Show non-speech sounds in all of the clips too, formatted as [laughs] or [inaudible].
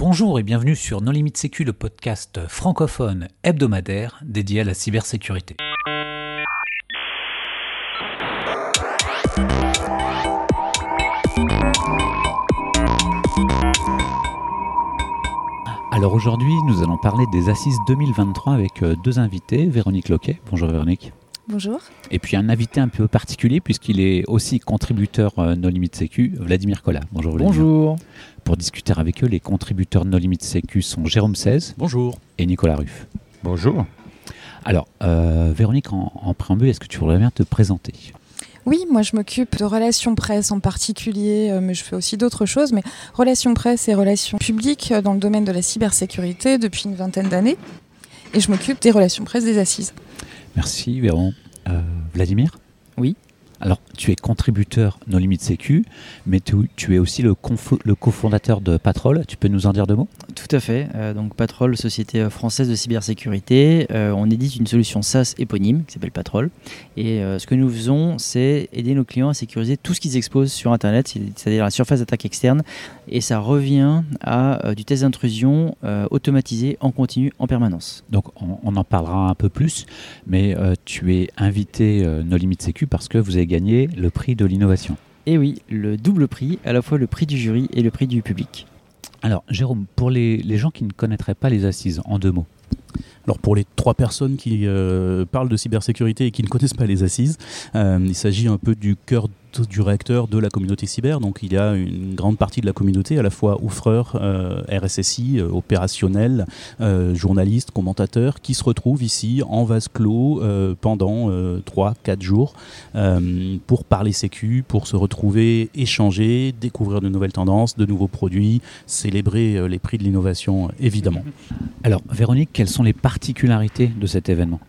Bonjour et bienvenue sur No Limite Sécu, le podcast francophone hebdomadaire dédié à la cybersécurité. Alors aujourd'hui, nous allons parler des Assises 2023 avec euh, deux invités, Véronique Loquet. Bonjour Véronique. Bonjour. Et puis un invité un peu particulier puisqu'il est aussi contributeur euh, No Limite Sécu, Vladimir Collat. Bonjour Vladimir. Bonjour. Pour discuter avec eux, les contributeurs No Limite Sécu sont Jérôme 16 Bonjour. et Nicolas Ruff. Bonjour. Alors, euh, Véronique, en, en préambule, est-ce que tu voudrais bien te présenter? Oui, moi je m'occupe de relations presse en particulier, euh, mais je fais aussi d'autres choses. Mais relations presse et relations publiques euh, dans le domaine de la cybersécurité depuis une vingtaine d'années. Et je m'occupe des relations presse des assises. Merci Véron. Euh, Vladimir? Oui. Alors, tu es contributeur No Limite Sécu, mais tu, tu es aussi le, confo- le cofondateur de Patrol. Tu peux nous en dire deux mots? Tout à fait. Euh, donc Patrol, société française de cybersécurité, Euh, on édite une solution SaaS éponyme qui s'appelle Patrol. Et euh, ce que nous faisons, c'est aider nos clients à sécuriser tout ce qu'ils exposent sur Internet, c'est- c'est-à-dire la surface d'attaque externe. Et ça revient à du test d'intrusion automatisé en continu en permanence. Donc, on, on en parlera un peu plus, mais tu es invité No Limite Sécu parce que vous avez gagné le prix de l'innovation. Et oui, le double prix, à la fois le prix du jury et le prix du public. Alors, Jérôme, pour les, les gens qui ne connaîtraient pas les assises, en deux mots. Alors pour les trois personnes qui euh, parlent de cybersécurité et qui ne connaissent pas les assises, euh, il s'agit un peu du cœur du réacteur de la communauté cyber. Donc il y a une grande partie de la communauté, à la fois offreurs, euh, RSSI, euh, opérationnels, euh, journalistes, commentateurs, qui se retrouvent ici en vase clos pendant 3-4 jours pour parler sécu, pour se retrouver, échanger, découvrir de nouvelles tendances, de nouveaux produits, célébrer les prix de l'innovation, évidemment. Alors, Véronique, quelles sont les particularités de cet événement?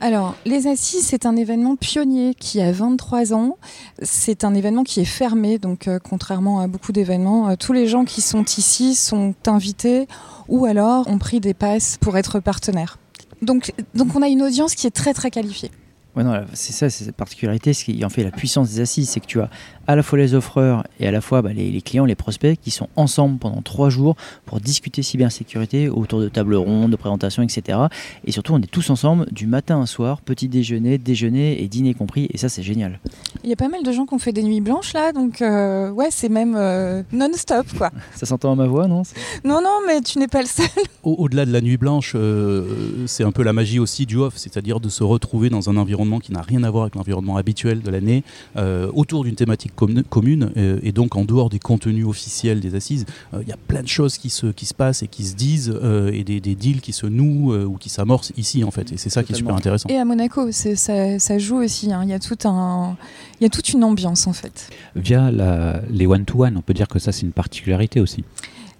Alors, les assises, c'est un événement pionnier qui a 23 ans. C'est un événement qui est fermé, donc euh, contrairement à beaucoup d'événements, euh, tous les gens qui sont ici sont invités ou alors ont pris des passes pour être partenaires. Donc, donc on a une audience qui est très très qualifiée. Ouais, c'est ça, c'est cette particularité, ce qui en fait la puissance des assises, c'est que tu as à la fois les offreurs et à la fois bah, les, les clients, les prospects qui sont ensemble pendant trois jours pour discuter cybersécurité autour de tables rondes, de présentations, etc. Et surtout, on est tous ensemble du matin au soir, petit déjeuner, déjeuner et dîner compris, et ça, c'est génial. Il y a pas mal de gens qui ont fait des nuits blanches là, donc euh, ouais, c'est même euh, non-stop quoi. [laughs] Ça s'entend à ma voix, non? Non, non, mais tu n'es pas le seul. [laughs] Au- Au-delà de la nuit blanche, euh, c'est un peu la magie aussi du off, c'est-à-dire de se retrouver dans un environnement qui n'a rien à voir avec l'environnement habituel de l'année, euh, autour d'une thématique commune, commune, euh, et donc en dehors des contenus officiels des assises. Euh, Il y a plein de choses qui se, qui se passent et qui se disent, euh, et des, des deals qui se nouent euh, ou qui s'amorcent ici en fait, et c'est ça qui est super intéressant. Et à Monaco, ça, ça joue aussi. hein. Il y a tout un, il y a toute une ambiance en fait. Via la- les one-to-one, on peut dire que ça, c'est une particularité aussi.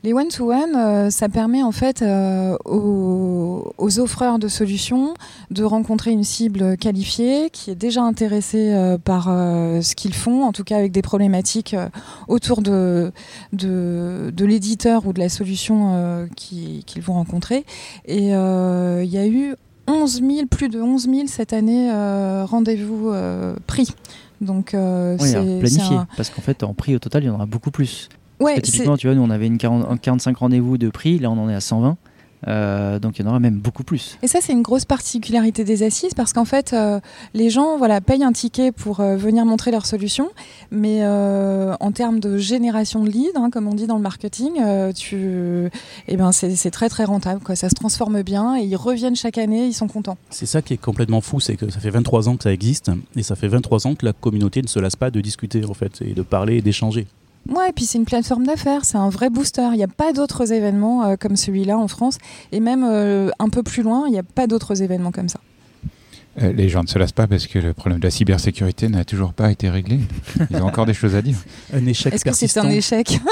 Les one-to-one, euh, ça permet en fait euh, aux, aux offreurs de solutions de rencontrer une cible qualifiée qui est déjà intéressée euh, par ce qu'ils font, en tout cas avec des problématiques autour de, de, de l'éditeur ou de la solution qui- qu'ils vont rencontrer. Et euh, il y a eu 11 000, plus de 11 000 cette année euh, rendez-vous euh, pris. Donc euh, Oui, c'est planifié, un- parce qu'en fait, en prix au total, il y en aura beaucoup plus. Ouais, Parce que c'est- typiquement, tu vois, nous, on avait une 40 un 45 rendez-vous de prix, là, on en est à 120. Euh, donc il y en aura même beaucoup plus. Et ça, c'est une grosse particularité des assises parce qu'en fait, euh, les gens voilà, payent un ticket pour euh, venir montrer leur solution, mais euh, en termes de génération de leads, hein, comme on dit dans le marketing, euh, tu... eh ben, c'est c'est très très rentable. Quoi. Ça se transforme bien et ils reviennent chaque année, ils sont contents. C'est ça qui est complètement fou, c'est que ça fait 23 ans que ça existe, et ça fait 23 ans que la communauté ne se lasse pas de discuter en fait, et de parler et d'échanger. Ouais, et puis c'est une plateforme d'affaires, c'est un vrai booster. Il n'y a pas d'autres événements euh, comme celui-là en France, et même euh, un peu plus loin, il n'y a pas d'autres événements comme ça. Euh, les gens ne se lassent pas parce que le problème de la cybersécurité n'a toujours pas été réglé. Ils ont encore des choses à dire. [laughs] Un échec Est-ce que c'est un échec? [laughs]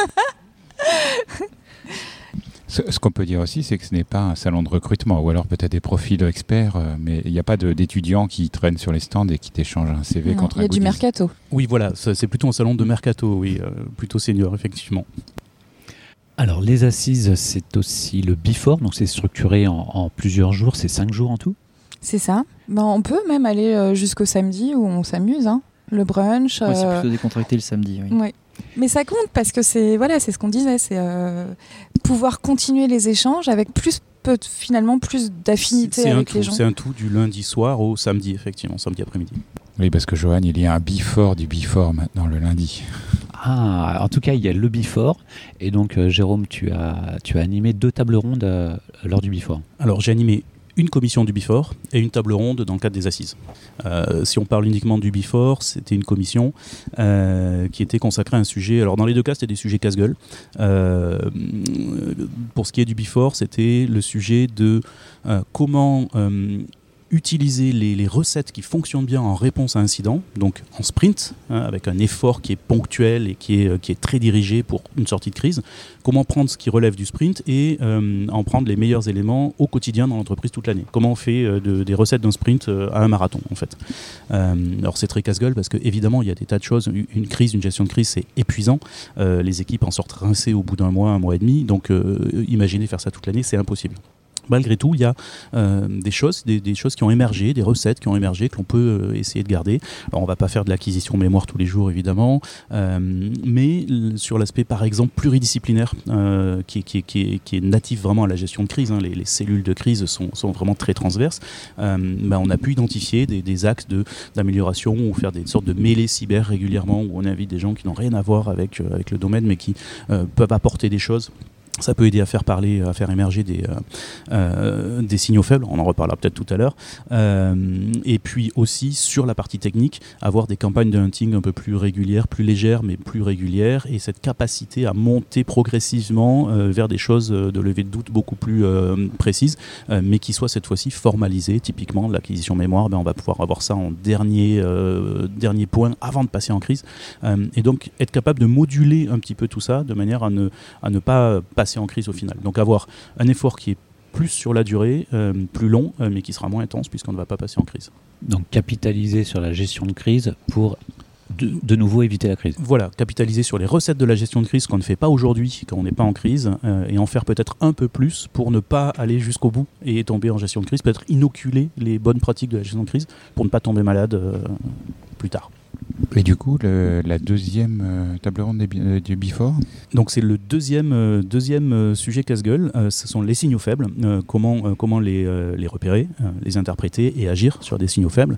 Ce, ce qu'on peut dire aussi, c'est que ce n'est pas un salon de recrutement, ou alors peut-être des profils experts, euh, mais il n'y a pas d'étudiants qui traînent sur les stands et qui t'échangent un CV Non, contre Il y a un du mercato. Oui, voilà, c'est plutôt un salon de mercato, oui, euh, plutôt senior, effectivement. Alors, les assises, c'est aussi le before, donc c'est structuré en, en plusieurs jours, c'est cinq jours en tout? C'est ça. Ben, on peut même aller euh, jusqu'au samedi où on s'amuse. hein. Le brunch. Ouais, c'est plutôt décontracté le samedi. oui. ouais. Mais ça compte parce que c'est voilà, c'est ce qu'on disait. C'est euh, pouvoir continuer les échanges avec plus finalement plus d'affinité avec les gens. C'est un tout du lundi soir au samedi, effectivement, samedi après-midi. Oui, parce que Johan, il y a un before du before maintenant le lundi. Ah, en tout cas, il y a le before. Et donc, euh, Jérôme, tu as, tu as animé deux tables rondes euh, lors du before. Alors, j'ai animé une commission du Before et une table ronde dans le cadre des assises. Euh, si on parle uniquement du Before, c'était une commission euh, qui était consacrée à un sujet. Alors dans les deux cas, c'était des sujets casse-gueule. Euh, pour ce qui est du Before, c'était le sujet de comment utiliser les, recettes qui fonctionnent bien en réponse à incident, donc en sprint, hein, avec un effort qui est ponctuel et qui est, qui est très dirigé pour une sortie de crise. Comment prendre ce qui relève du sprint et euh, en prendre les meilleurs éléments au quotidien dans l'entreprise toute l'année. Comment on fait euh, des recettes d'un sprint euh, à un marathon, en fait. alors c'est très casse-gueule parce qu'évidemment, il y a des tas de choses. Une crise, une gestion de crise, c'est épuisant. les équipes en sortent rincées au bout d'un mois, un mois et demi. Donc imaginez faire ça toute l'année, c'est impossible malgré tout, il y a euh, des choses, des, choses qui ont émergé, des recettes qui ont émergé que l'on peut euh, essayer de garder. Alors, on va pas faire de l'acquisition mémoire tous les jours, évidemment, euh, mais sur l'aspect, par exemple, pluridisciplinaire, qui, est natif vraiment à la gestion de crise. Hein. Les, cellules de crise sont, vraiment très transverses. Ben, on a pu identifier des, axes d'amélioration ou faire des sortes de mêlées cyber régulièrement où on invite des gens qui n'ont rien à voir avec le domaine, mais qui peuvent apporter des choses ça peut aider à faire parler, à faire émerger des, euh, euh, des signaux faibles, on en reparlera peut-être tout à l'heure. Euh, et puis aussi sur la partie technique, avoir des campagnes de hunting un peu plus régulières, plus légères mais plus régulières, et cette capacité à monter progressivement vers des choses de levée de doute beaucoup plus précises, mais qui soient cette fois-ci formalisées. Typiquement, l'acquisition mémoire, ben, on va pouvoir avoir ça en dernier, dernier point avant de passer en crise. et donc être capable de moduler un petit peu tout ça de manière à ne, à ne pas passer en crise au final. Donc avoir un effort qui est plus sur la durée, euh, plus long, euh, mais qui sera moins intense puisqu'on ne va pas passer en crise. Donc capitaliser sur la gestion de crise pour de, nouveau éviter la crise. Voilà, capitaliser sur les recettes de la gestion de crise qu'on ne fait pas aujourd'hui quand on n'est pas en crise euh, et en faire peut-être un peu plus pour ne pas aller jusqu'au bout et tomber en gestion de crise, peut-être inoculer les bonnes pratiques de la gestion de crise pour ne pas tomber malade plus tard. Et du coup, la deuxième euh, table ronde euh, du Before Donc c'est le deuxième, euh, deuxième sujet casse-gueule, ce sont les signaux faibles, comment, comment les, les repérer, les interpréter et agir sur des signaux faibles.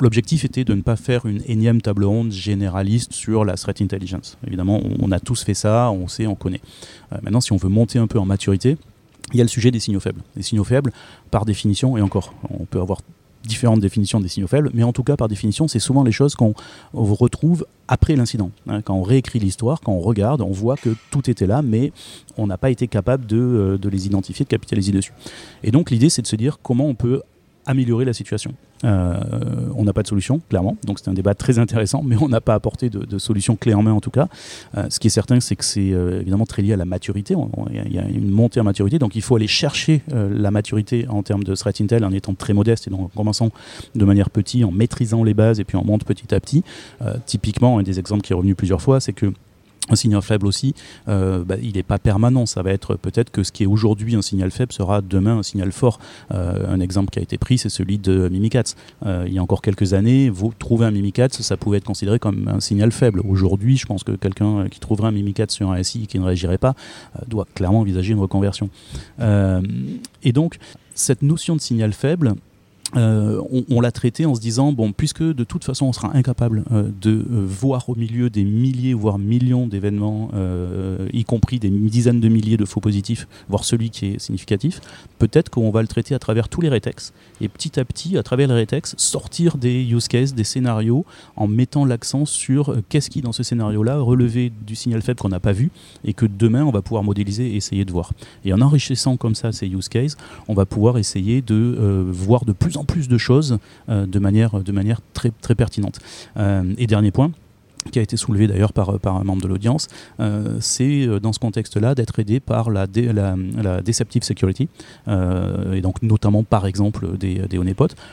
L'objectif était de ne pas faire une énième table ronde généraliste sur la threat intelligence. Évidemment, on a tous fait ça, on sait, on connaît. maintenant, si on veut monter un peu en maturité, il y a le sujet des signaux faibles. Les signaux faibles, par définition, et encore, on peut avoir différentes définitions des signaux faibles, mais en tout cas, par définition, c'est souvent les choses qu'on retrouve après l'incident. Hein. quand on réécrit l'histoire, quand on regarde, on voit que tout était là, mais on n'a pas été capable de, euh, de, les identifier, de capitaliser dessus. Et donc l'idée, c'est de se dire comment on peut améliorer la situation. Euh, on n'a pas de solution, clairement. Donc c'est un débat très intéressant, mais on n'a pas apporté de, solution clé en main en tout cas. Euh, ce qui est certain, c'est que c'est euh, évidemment très lié à la maturité. Il y, a une montée en maturité, donc il faut aller chercher la maturité en termes de threat intel en étant très modeste et donc en commençant de manière petite, en maîtrisant les bases et puis on monte petit à petit. typiquement, un des exemples qui est revenu plusieurs fois, c'est que un signal faible aussi, euh, bah, il n'est pas permanent. Ça va être peut-être que ce qui est aujourd'hui un signal faible sera demain un signal fort. Euh, un exemple qui a été pris, c'est celui de Mimikatz. Euh, il y a encore quelques années, vous trouver un Mimikatz, ça pouvait être considéré comme un signal faible. Aujourd'hui, je pense que quelqu'un qui trouverait un Mimikatz sur un SI qui ne réagirait pas doit clairement envisager une reconversion. et donc, cette notion de signal faible, euh, on, l'a traité en se disant bon puisque de toute façon on sera incapable euh, de euh, voir au milieu des milliers voire millions d'événements y compris des dizaines de milliers de faux positifs voire celui qui est significatif peut-être qu'on va le traiter à travers tous les rétex et petit à petit à travers les rétex sortir des use cases des scénarios en mettant l'accent sur qu'est-ce qui dans ce scénario là relevé du signal faible qu'on n'a pas vu et que demain on va pouvoir modéliser et essayer de voir. Et en enrichissant comme ça ces use cases on va pouvoir essayer de voir de plus en plus de choses euh, de, manière, de manière très, très pertinente. Euh, et dernier point, qui a été soulevé d'ailleurs par, un membre de l'audience, euh, c'est euh, dans ce contexte-là d'être aidé par la, Deceptive Security, euh, et donc notamment par exemple des, des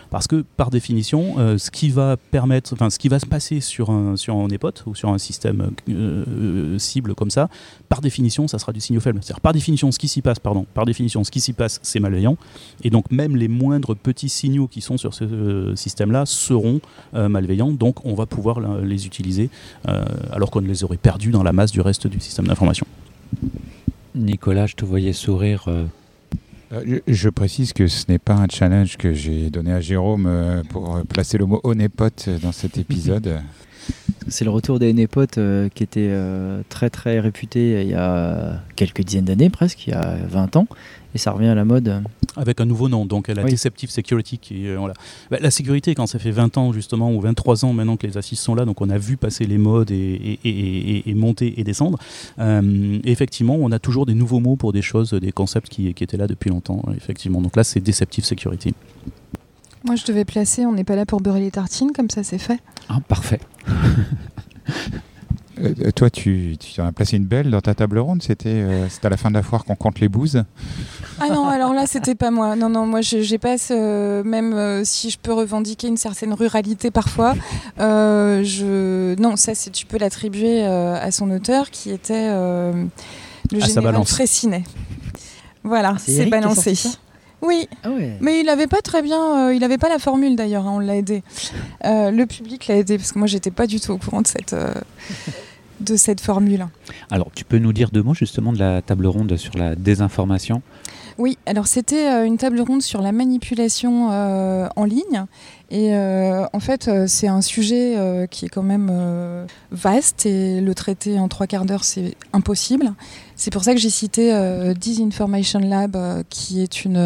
parce que par définition, ce qui va permettre, ce qui va se passer sur un, sur un honeypot ou sur un système cible comme ça, par définition, ça sera du signal faible. C'est-à-dire par définition, ce qui s'y passe, pardon, par définition, ce qui s'y passe, c'est malveillant, et donc même les moindres petits signaux qui sont sur ce système-là seront malveillants, donc on va pouvoir les utiliser alors qu'on les aurait perdus dans la masse du reste du système d'information. Nicolas, je te voyais sourire. euh, Euh, Je, je précise que ce n'est pas un challenge que j'ai donné à Jérôme euh, pour euh, placer le mot onépote dans cet [laughs] épisode. C'est le retour des Népotes euh, qui était euh, très très réputé il y a quelques dizaines d'années presque, il y a 20 ans, et ça revient à la mode. Avec un nouveau nom, donc la Oui. Deceptive Security. Qui, euh, voilà. Bah, la sécurité, quand ça fait 20 ans justement, ou 23 ans maintenant que les assises sont là, donc on a vu passer les modes et, et- et- et- et monter et descendre. Effectivement, on a toujours des nouveaux mots pour des choses, des concepts qui, qui étaient là depuis longtemps, effectivement. Donc là, c'est Deceptive Security. Moi, je devais placer, on n'est pas là pour beurrer les tartines, comme ça c'est fait. ah, parfait. [laughs] Euh, euh, toi, tu, tu en as placé une belle dans ta table ronde. C'était euh, à la fin de la foire qu'on compte les bouses. Ah non, [laughs] alors là, c'était pas moi. Non, non, moi, je- j'ai pas ce- même euh, si je peux revendiquer une certaine ruralité parfois. euh, je, non, ça, c'est, tu peux l'attribuer euh, à son auteur qui était euh, le À sa général. Frécinet. Voilà, C'est balancé. Oui, Ah ouais mais il n'avait pas très bien, euh, il n'avait pas la formule d'ailleurs, hein, on l'a aidé. Euh, le public l'a aidé parce que moi j'étais pas du tout au courant de cette, euh, de cette formule. Alors, tu peux nous dire deux mots justement de la table ronde sur la désinformation? Oui, alors c'était euh, une table ronde sur la manipulation euh, en ligne. Et euh, en fait, c'est un sujet euh, qui est quand même vaste et le traiter en trois quarts d'heure, c'est impossible. C'est pour ça que j'ai cité Disinformation Lab, qui est une,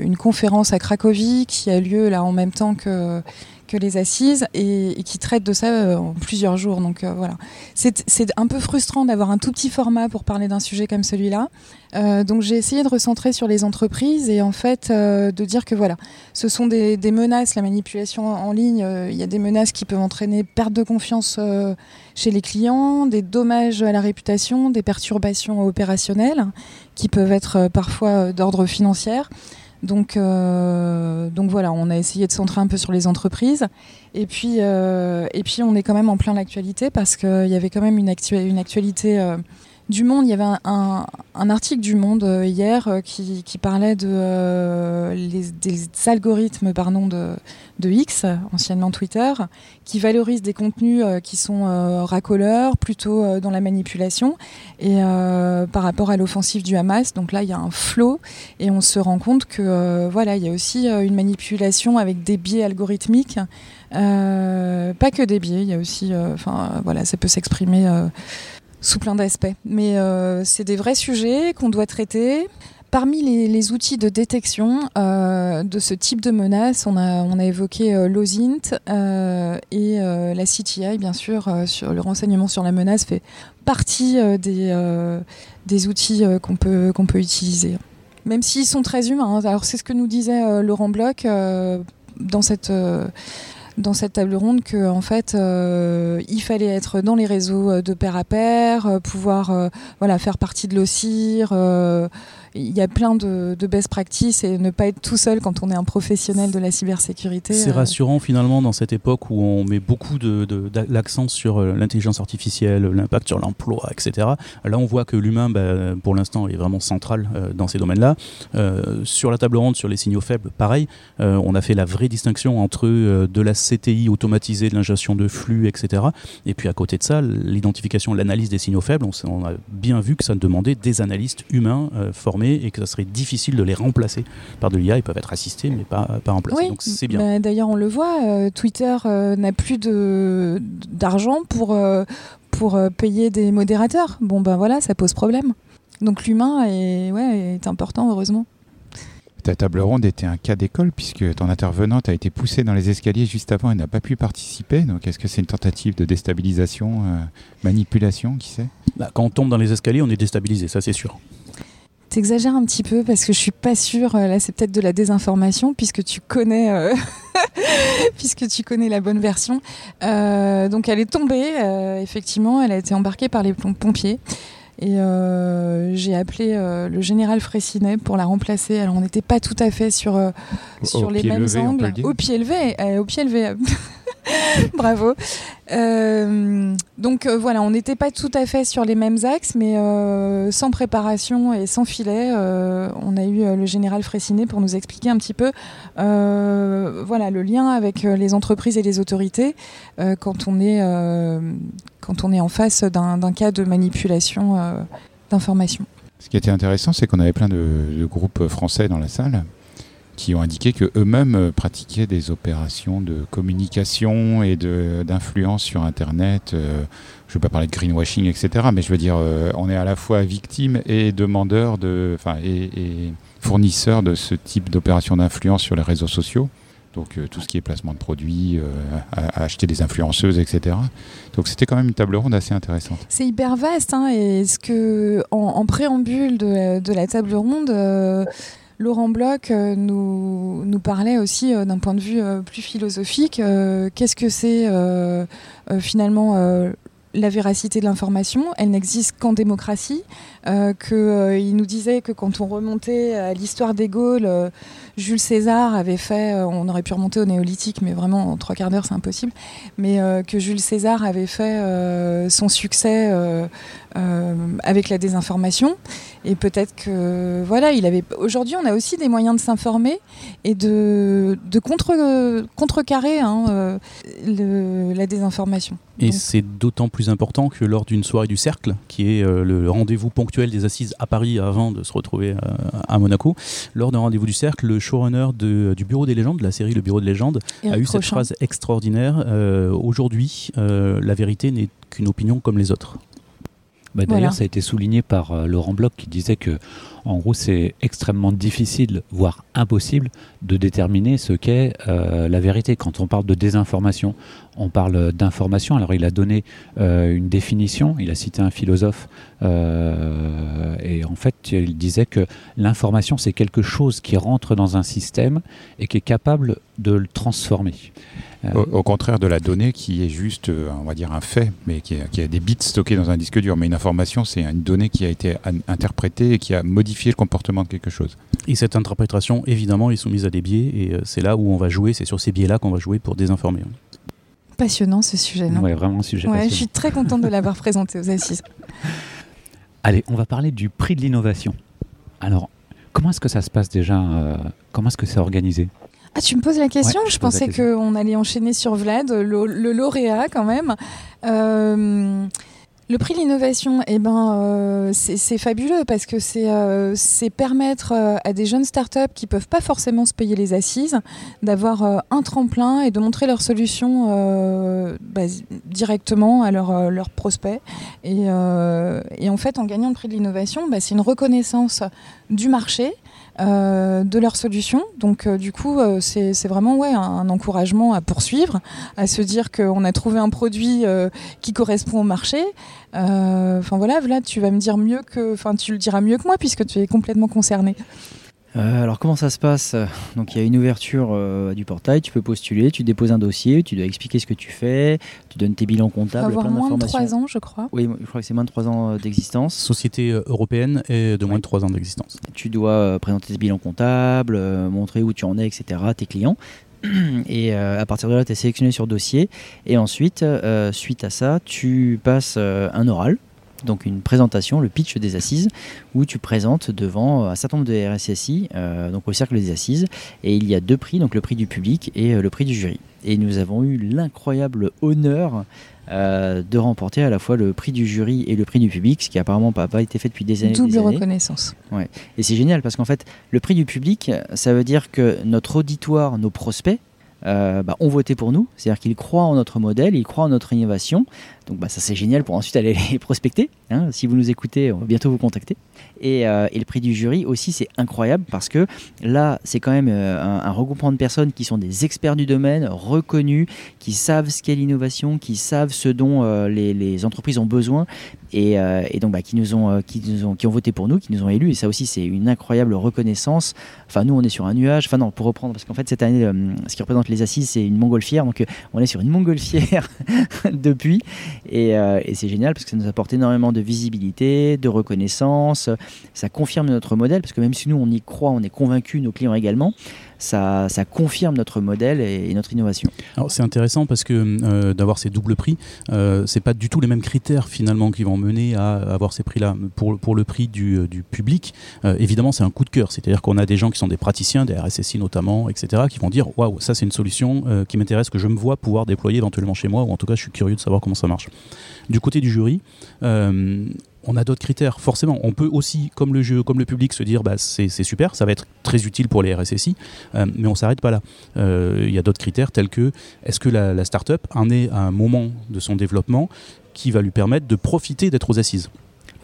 une conférence à Cracovie qui a lieu là en même temps que, que les assises et, qui traite de ça euh, en plusieurs jours. Donc euh, voilà. C'est un peu frustrant d'avoir un tout petit format pour parler d'un sujet comme celui-là. Euh, donc j'ai essayé de recentrer sur les entreprises et en fait de dire que voilà, ce sont des, des menaces, la manipulation en ligne, il y a des menaces qui peuvent entraîner perte de confiance chez les clients, des dommages à la réputation, des perturbations opérationnelles qui peuvent être parfois d'ordre financier. Donc, euh, donc voilà, on a essayé de centrer un peu sur les entreprises. Et puis, euh, et puis on est quand même en plein l'actualité parce qu'il y avait quand même une actualité euh, du Monde. Il y avait un, article du Monde euh, hier euh, qui, parlait euh, des algorithmes pardon, de, de X, anciennement Twitter, qui valorisent des contenus qui sont racoleurs, plutôt dans la manipulation, et par rapport à l'offensive du Hamas. Donc là, il y a un flot, et on se rend compte que voilà, il y a aussi une manipulation avec des biais algorithmiques. Pas que des biais, il y a aussi, enfin voilà, ça peut s'exprimer sous plein d'aspects. Mais euh, c'est des vrais sujets qu'on doit traiter. Parmi les, outils de détection euh, de ce type de menaces, on a, on a évoqué euh, l'OSINT euh, et la CTI, bien sûr, le renseignement sur la menace fait partie des, des outils qu'on peut, qu'on peut utiliser. Même s'ils sont très humains. hein. Alors c'est ce que nous disait Laurent Bloch dans cette... dans cette table ronde que en fait euh, il fallait être dans les réseaux euh, de pair à pair, euh, pouvoir voilà faire partie de l'OCIR. Il y a plein de, de best practices et ne pas être tout seul quand on est un professionnel de la cybersécurité. C'est euh, rassurant finalement dans cette époque où on met beaucoup de, de- l'accent sur euh, l'intelligence artificielle, l'impact sur l'emploi, etc. Là, on voit que l'humain, bah, pour l'instant, est vraiment central euh, dans ces domaines-là. Euh, sur la table ronde, sur les signaux faibles, pareil, euh, on a fait la vraie distinction entre de la CTI automatisée, de l'ingestion de flux, etc. Et puis à côté de ça, l'identification, l'analyse des signaux faibles, on, a bien vu que ça demandait des analystes humains euh, formés et que ça serait difficile de les remplacer par de l'IA. Ils peuvent être assistés, mais pas, pas remplacés. Oui, Donc c'est bien. bah, D'ailleurs, on le voit, euh, Twitter euh, n'a plus de- d'argent pour, euh, pour euh, payer des modérateurs. Bon, ben voilà, ça pose problème. Donc l'humain est, ouais, est important, heureusement. Ta table ronde était un cas d'école puisque ton intervenante a été poussée dans les escaliers juste avant et n'a pas pu participer. Donc est-ce que c'est une tentative de déstabilisation, euh, manipulation, qui sait? Bah, quand on tombe dans les escaliers, on est déstabilisé, ça c'est sûr. T'exagères un petit peu parce que je suis pas sûre. euh, Là, c'est peut-être de la désinformation puisque tu connais, euh, [laughs] puisque tu connais la bonne version. Euh, donc, elle est tombée. euh, effectivement, elle a été embarquée par les pom- pompiers. Et j'ai appelé le général Fraissinet pour la remplacer. Alors, on n'était pas tout à fait sur, sur Au les mêmes levé, angles. Au pied levé, au pied levé. [laughs] [laughs] Bravo. Euh, donc euh, voilà, on n'était pas tout à fait sur les mêmes axes, mais euh, sans préparation et sans filet, on a eu le général Fraissinet pour nous expliquer un petit peu voilà, le lien avec les entreprises et les autorités quand, on est, en face d'un cas de manipulation d'informations. Ce qui était intéressant, c'est qu'on avait plein de groupes français dans la salle qui ont indiqué que eux-mêmes euh, pratiquaient des opérations de communication et d'influence sur Internet. Euh, je ne veux pas parler de greenwashing, etc. Mais je veux dire, euh, on est à la fois victime et demandeur de, et, fournisseur de ce type d'opération d'influence sur les réseaux sociaux. Donc tout ce qui est placement de produits, acheter des influenceuses, etc. Donc c'était quand même une table ronde assez intéressante. C'est hyper vaste, hein, et ce que en, préambule de, la- table ronde, Laurent Bloch euh, nous, nous parlait aussi euh, d'un point de vue euh, plus philosophique. Qu'est-ce que c'est finalement la véracité de l'information? Elle n'existe qu'en démocratie. Que, il nous disait que quand on remontait à l'histoire des Gaules, Jules César avait fait, euh, on aurait pu remonter au néolithique, mais vraiment en trois quarts d'heure c'est impossible, mais euh, que Jules César avait fait euh, son succès euh, avec la désinformation. Et peut-être que voilà, il avait. Aujourd'hui, on a aussi des moyens de s'informer et de, de contre, contrecarrer hein, le- la désinformation. Et c'est d'autant plus important que lors d'une soirée du Cercle, qui est euh, le rendez-vous ponctuel des assises à Paris avant de se retrouver euh, à Monaco, lors d'un rendez-vous du Cercle, le showrunner de- du Bureau des légendes, de la série Le Bureau des légendes, a eu cette phrase extraordinaire euh, Aujourd'hui, euh, la vérité n'est qu'une opinion comme les autres. Bah, D'ailleurs, Voilà. ça a été souligné par euh, Laurent Bloch qui disait que, en gros, c'est extrêmement difficile, voire impossible, de déterminer ce qu'est euh, la vérité. Quand on parle de désinformation, on parle d'information. Alors, il a donné euh, une définition. Il a cité un philosophe, euh, et en fait, il disait que l'information, c'est quelque chose qui rentre dans un système et qui est capable de le transformer. Au, contraire de la donnée qui est juste, on va dire, un fait, mais qui a, des bits stockés dans un disque dur. Mais une information, c'est une donnée qui a été interprétée et qui a modifié le comportement de quelque chose. Et cette interprétation, évidemment, est soumise à des biais, et euh, c'est là où on va jouer, c'est sur ces biais-là qu'on va jouer pour désinformer. Passionnant ce sujet. Non? Ouais, vraiment un sujet Ouais, je suis très contente de l'avoir présenté aux assises. [laughs] Allez, on va parler du prix de l'innovation. Alors, comment est-ce que ça se passe déjà euh, Comment est-ce que c'est organisé? Ah, tu me poses la question? Ouais, je pensais qu'on allait enchaîner sur Vlad, le, le lauréat quand même. Euh, le prix de l'innovation, eh ben, euh, c'est fabuleux parce que c'est euh, permettre euh, à des jeunes startups qui peuvent pas forcément se payer les assises d'avoir un tremplin et de montrer leurs solutions bah, directement à leurs prospects. Et, et en fait, en gagnant le prix de l'innovation, bah, c'est une reconnaissance du marché euh, de leurs solutions. Donc euh, du coup, euh, c'est vraiment ouais, un, encouragement à poursuivre, à se dire qu'on a trouvé un produit qui correspond au marché. Enfin voilà, Vlad, tu vas me dire mieux que, enfin tu le diras mieux que moi puisque tu es complètement concerné. Euh, alors comment ça se passe? Donc il y a une ouverture euh, du portail, tu peux postuler, tu déposes un dossier, tu dois expliquer ce que tu fais, tu donnes tes bilans comptables, avoir plein moins de d'informations. 3 ans, je crois. Oui, je crois que c'est moins de 3 ans euh, d'existence. Société européenne et de moins de 3 ans d'existence. Tu dois euh, présenter tes bilans comptables, euh, montrer où tu en es, etc., tes clients. [clears throat] Et euh, à partir de là, tu es sélectionné sur dossier. Et ensuite, euh, suite à ça, tu passes euh, un oral, donc une présentation, le pitch des assises, où tu présentes devant un certain nombre de RSSI, euh, donc au cercle des assises. Et il y a deux prix, donc le prix du public et euh, le prix du jury. Et nous avons eu l'incroyable honneur euh, de remporter à la fois le prix du jury et le prix du public, ce qui apparemment n'a pas été fait depuis des années. Double des années. reconnaissance. Et c'est génial parce qu'en fait, le prix du public, ça veut dire que notre auditoire, nos prospects, euh, bah, ont voté pour nous. C'est-à-dire qu'ils croient en notre modèle, ils croient en notre innovation. Donc bah, ça c'est génial pour ensuite aller [laughs] les prospecter. hein. Si vous nous écoutez, on va bientôt vous contacter. Et, euh, et le prix du jury aussi, c'est incroyable parce que là, c'est quand même euh, un, regroupement de personnes qui sont des experts du domaine, reconnus, qui savent ce qu'est l'innovation, qui savent ce dont euh, les, entreprises ont besoin et, donc bah, qui, ont, qui, nous ont, qui ont voté pour nous, qui nous ont élus. Et ça aussi, c'est une incroyable reconnaissance. Enfin, nous, on est sur un nuage. Enfin, non, pour reprendre, parce qu'en fait, cette année, ce qui représente les assises, c'est une montgolfière. Donc, on est sur une montgolfière [laughs] depuis. Et, euh, et c'est génial parce que ça nous apporte énormément de visibilité, de reconnaissance. Ça confirme notre modèle parce que même si nous, on y croit, on est convaincus, nos clients également, ça, confirme notre modèle et, notre innovation. Alors c'est intéressant parce que euh, d'avoir ces doubles prix, euh, c'est pas du tout les mêmes critères finalement qui vont mener à avoir ces prix-là. Pour, le prix du, euh, public, euh, évidemment c'est un coup de cœur, c'est-à-dire qu'on a des gens qui sont des praticiens, des RSSI notamment, etc., qui vont dire waouh ça c'est une solution qui m'intéresse que je me vois pouvoir déployer éventuellement chez moi ou en tout cas je suis curieux de savoir comment ça marche. Du côté du jury. On a d'autres critères. Forcément, on peut aussi, comme le jeu, comme le public, se dire bah, c'est super, ça va être très utile pour les RSSI, euh, mais on s'arrête pas là. Euh, il y a d'autres critères tels que est-ce que la, la start-up en est à un moment de son développement qui va lui permettre de profiter d'être aux assises?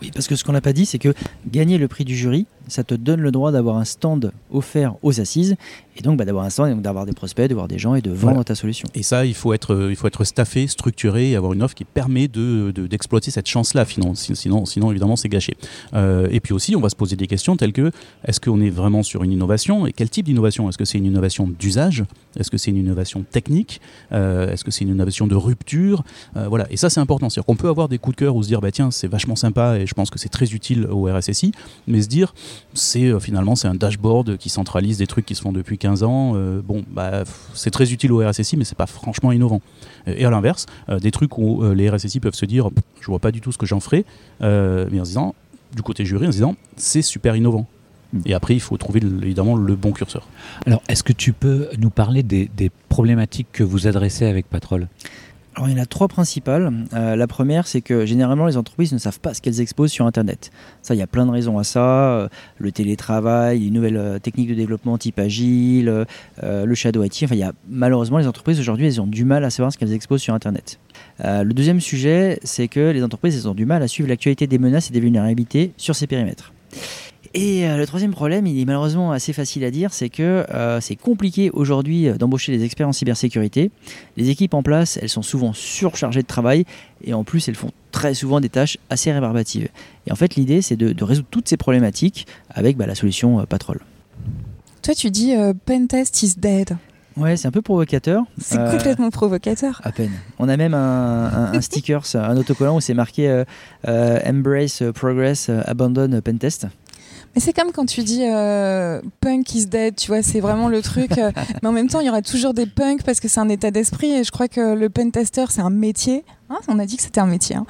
Oui, parce que ce qu'on n'a pas dit, c'est que gagner le prix du jury, ça te donne le droit d'avoir un stand offert aux assises et donc bah, d'avoir un stand, d'avoir des prospects, de voir des gens et de vendre ta solution. Et ça, il faut être, il faut être staffé, structuré et avoir une offre qui permet de, d'exploiter cette chance-là. Sinon, sinon, sinon évidemment, c'est gâché. Euh, et puis aussi, on va se poser des questions telles que est-ce qu'on est vraiment sur une innovation et quel type d'innovation? Est-ce que c'est une innovation d'usage? Est-ce que c'est une innovation technique? Euh, Est-ce que c'est une innovation de rupture? Euh, Voilà. Et ça, c'est important. C'est-à-dire qu'on peut avoir des coups de cœur ou se dire bah tiens, c'est vachement sympa et je pense que c'est très utile au RSSI, mais se dire c'est finalement c'est un dashboard qui centralise des trucs qui se font depuis 15 ans. Euh, bon, bah, c'est très utile au RSSI, mais c'est pas franchement innovant. Et à l'inverse, euh, des trucs où euh, les RSSI peuvent se dire, je vois pas du tout ce que j'en ferai, mais en se disant, du côté jury, en se disant, c'est super innovant. Mm. Et après, il faut trouver évidemment le bon curseur. Alors, est-ce que tu peux nous parler des, des problématiques que vous adressez avec Patrol? Alors, il y en a trois principales. Euh, la première, c'est que généralement, les entreprises ne savent pas ce qu'elles exposent sur Internet. Ça, il y a plein de raisons à ça. Euh, le télétravail, les nouvelles euh, techniques de développement type agile, le shadow IT. Enfin, il y a, malheureusement, les entreprises aujourd'hui, elles ont du mal à savoir ce qu'elles exposent sur Internet. le deuxième sujet, c'est que les entreprises, elles ont du mal à suivre l'actualité des menaces et des vulnérabilités sur ces périmètres. Et euh, le troisième problème, il est malheureusement assez facile à dire, c'est que euh, c'est compliqué aujourd'hui euh, d'embaucher des experts en cybersécurité. Les équipes en place, elles sont souvent surchargées de travail et en plus, elles font très souvent des tâches assez rébarbatives. Et en fait, l'idée, c'est de, résoudre toutes ces problématiques avec bah, la solution Patrol. Toi, tu dis Pentest is dead. Ouais, c'est un peu provocateur. C'est complètement provocateur. À peine. On a même un, un, sticker, [laughs] un autocollant où c'est marqué Embrace Progress, Abandon Pentest. Mais c'est comme quand tu dis euh, punk is dead, tu vois, c'est vraiment le truc. Euh, [laughs] mais en même temps, il y aura toujours des punks parce que c'est un état d'esprit et je crois que le pentester, c'est un métier. Hein, on a dit que c'était un métier. Hein.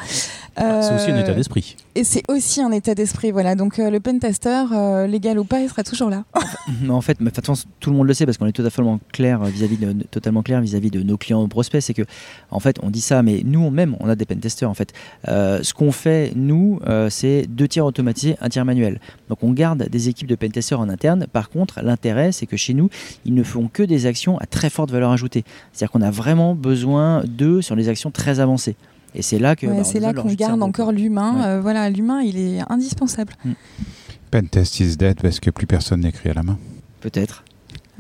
Ah, c'est aussi un état d'esprit. Et c'est aussi un état d'esprit, voilà. Donc euh, le pentester, euh, légal ou pas, il sera toujours là. en fait, de toute façon, tout le monde le sait parce qu'on est totalement clair vis-à-vis de, totalement clair vis-à-vis de nos clients, nos prospects, c'est que, en fait, on dit ça, mais nous même, on a des pentesters. En fait, euh, ce qu'on fait nous, c'est deux tiers automatisés, un tiers manuel. Donc on garde des équipes de pentesters en interne. Par contre, l'intérêt, c'est que chez nous, ils ne font que des actions à très forte valeur ajoutée. C'est-à-dire qu'on a vraiment besoin d'eux sur des actions très avancées. Et c'est là que. Bah, c'est là qu'on garde encore l'humain. Euh, voilà, l'humain, il est indispensable. Mm. Pentest is dead parce que plus personne n'écrit à la main. Peut-être.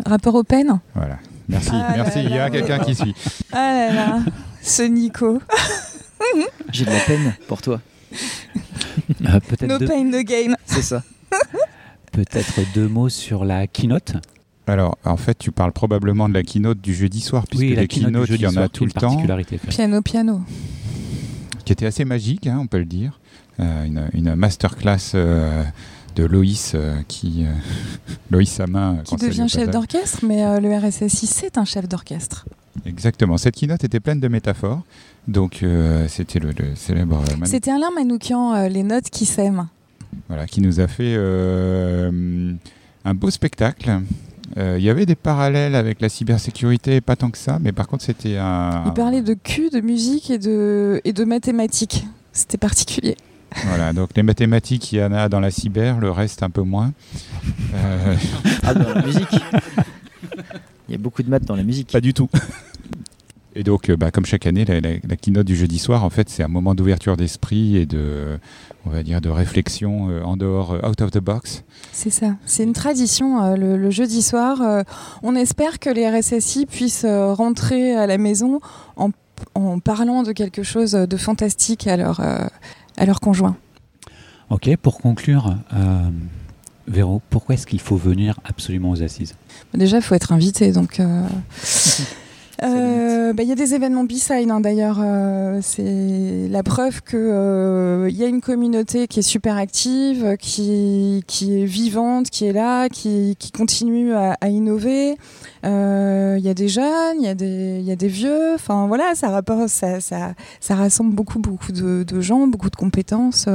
Rapport au pen Voilà. Merci, ah merci. Il y a quelqu'un qui suit. Ah là là, ce Nico. J'ai de la peine pour toi. [laughs] Euh, no pain, no gain. C'est ça. [laughs] peut-être deux mots sur la keynote alors, en fait, tu parles probablement de la keynote du jeudi soir, puisque oui, les keynotes, il y en a tout le temps. Piano, piano qui était assez magique, hein, on peut le dire. Euh, une, une, masterclass euh, de Loïs euh, qui [laughs] Loïs Samin qui devient chef d'orchestre, mais le RSSI c'est un chef d'orchestre. Exactement. Cette keynote était pleine de métaphores. Donc c'était le, célèbre. C'était Alain Manoukian, les notes qui s'aiment. Voilà, qui nous a fait un beau spectacle euh, il y avait des parallèles avec la cybersécurité, pas tant que ça, mais par contre c'était un... Il parlait de cul, de musique et de, et de mathématiques. C'était particulier. Voilà, donc les mathématiques, il y en a dans la cyber, le reste un peu moins. Euh, ah, dans la musique Il y a beaucoup de maths dans la musique. [laughs] Pas du tout. Et donc, euh, bah, comme chaque année, la, keynote du jeudi soir, en fait, c'est un moment d'ouverture d'esprit et de, on va dire, de réflexion euh, en dehors, euh, out of the box. C'est ça. C'est une tradition le, jeudi soir. on espère que les RSSI puissent rentrer à la maison en, en, parlant de quelque chose de fantastique à leur, à leur conjoint. Ok, pour conclure. Véro, pourquoi est-ce qu'il faut venir absolument aux assises? Déjà, il faut être invité. Donc, [laughs] Euh, bah, il y a des événements B-side hein, d'ailleurs. Euh, c'est la preuve qu'il euh, y a une communauté qui est super active, qui, qui est vivante, qui est là, qui, qui continue à, à innover. Il y a des jeunes, il y, a des, y a des vieux. Enfin voilà, ça, rapporte, ça, ça, ça rassemble beaucoup, beaucoup de, de, gens, beaucoup de compétences.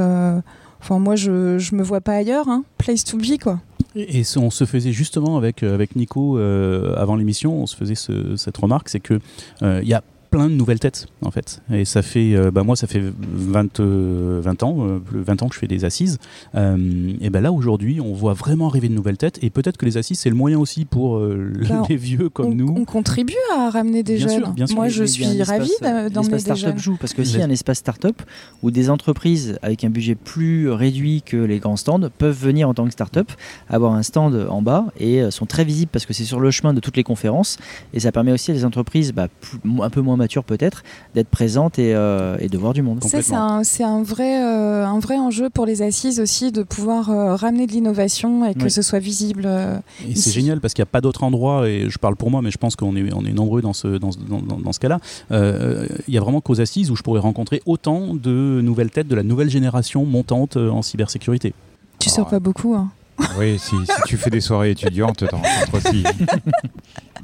Enfin moi, je, je me vois pas ailleurs. Hein. Place to be quoi. Et, on se faisait justement avec, euh, avec Nico euh, avant l'émission, on se faisait cette remarque, c'est que il euh, y a plein de nouvelles têtes en fait. Et ça fait, euh, bah moi ça fait 20, 20 euh, ans, euh, 20 ans que je fais des assises. Euh, et ben là aujourd'hui on voit vraiment arriver de nouvelles têtes et peut-être que les assises c'est le moyen aussi pour euh, Bah, les vieux comme on, nous. on contribue à ramener des Bien jeunes. sûr, bien sûr. Moi, je suis d'a- d'emmener l'espace des startup jeunes. joue parce que aussi un espace startup où des entreprises avec un budget plus réduit que les grands stands peuvent venir en tant que startup avoir un stand en bas et sont très visibles parce que c'est sur le chemin de toutes les conférences et ça permet aussi à des entreprises bah, plus- un peu moins matures peut-être d'être présentes et, euh, et de voir du monde. Ça, c'est un, c'est un, vrai, euh, un vrai enjeu pour les assises aussi de pouvoir euh, ramener de l'innovation et que Oui. ce soit visible. euh, Et c'est génial parce qu'il n'y a pas d'autre endroit, et je parle pour moi, mais je pense qu'on est, on est nombreux dans ce, dans, ce- dans- dans- dans ce cas-là. Euh, Il y a vraiment qu'aux assises où je pourrais rencontrer autant de nouvelles têtes de la nouvelle génération montante en cybersécurité. Tu Ah. sors pas beaucoup. hein. Oui, si, si tu fais des soirées étudiantes, t'en rencontres aussi. [laughs]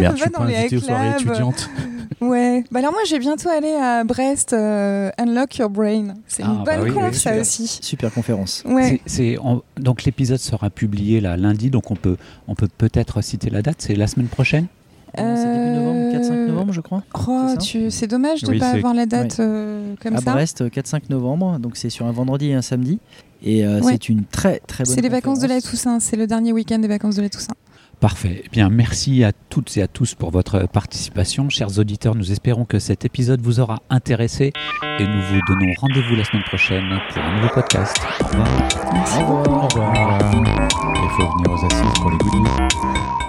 Merde, Va je suis dans pas les invité aux soirées étudiantes. [laughs] Ouais. Bah alors moi, je vais bientôt aller à Brest, euh, Unlock Your Brain. C'est Ah, une bah bonne oui, conf, oui, ça super. aussi. Super conférence. Ouais. C'est- donc l'épisode sera publié là lundi, donc on peut on peut peut-être citer la date. C'est la semaine prochaine? Non, C'est début novembre, 4-5 Euh, novembre je crois. Oh, C'est dommage de ne Oui, pas avoir la date euh, comme à ça. Brest, euh, 4-5 novembre, donc c'est sur un vendredi et un samedi. Et euh, Ouais. c'est une très très bonne C'est les vacances de la. Toussaint. C'est le dernier week-end des vacances de la Toussaint. Parfait. Eh bien, merci à toutes et à tous pour votre participation. Chers auditeurs, nous espérons que cet épisode vous aura intéressé et nous vous donnons rendez-vous la semaine prochaine pour un nouveau podcast. Au revoir. Merci Au revoir. Au revoir. Il faut venir aux assises pour les goodies.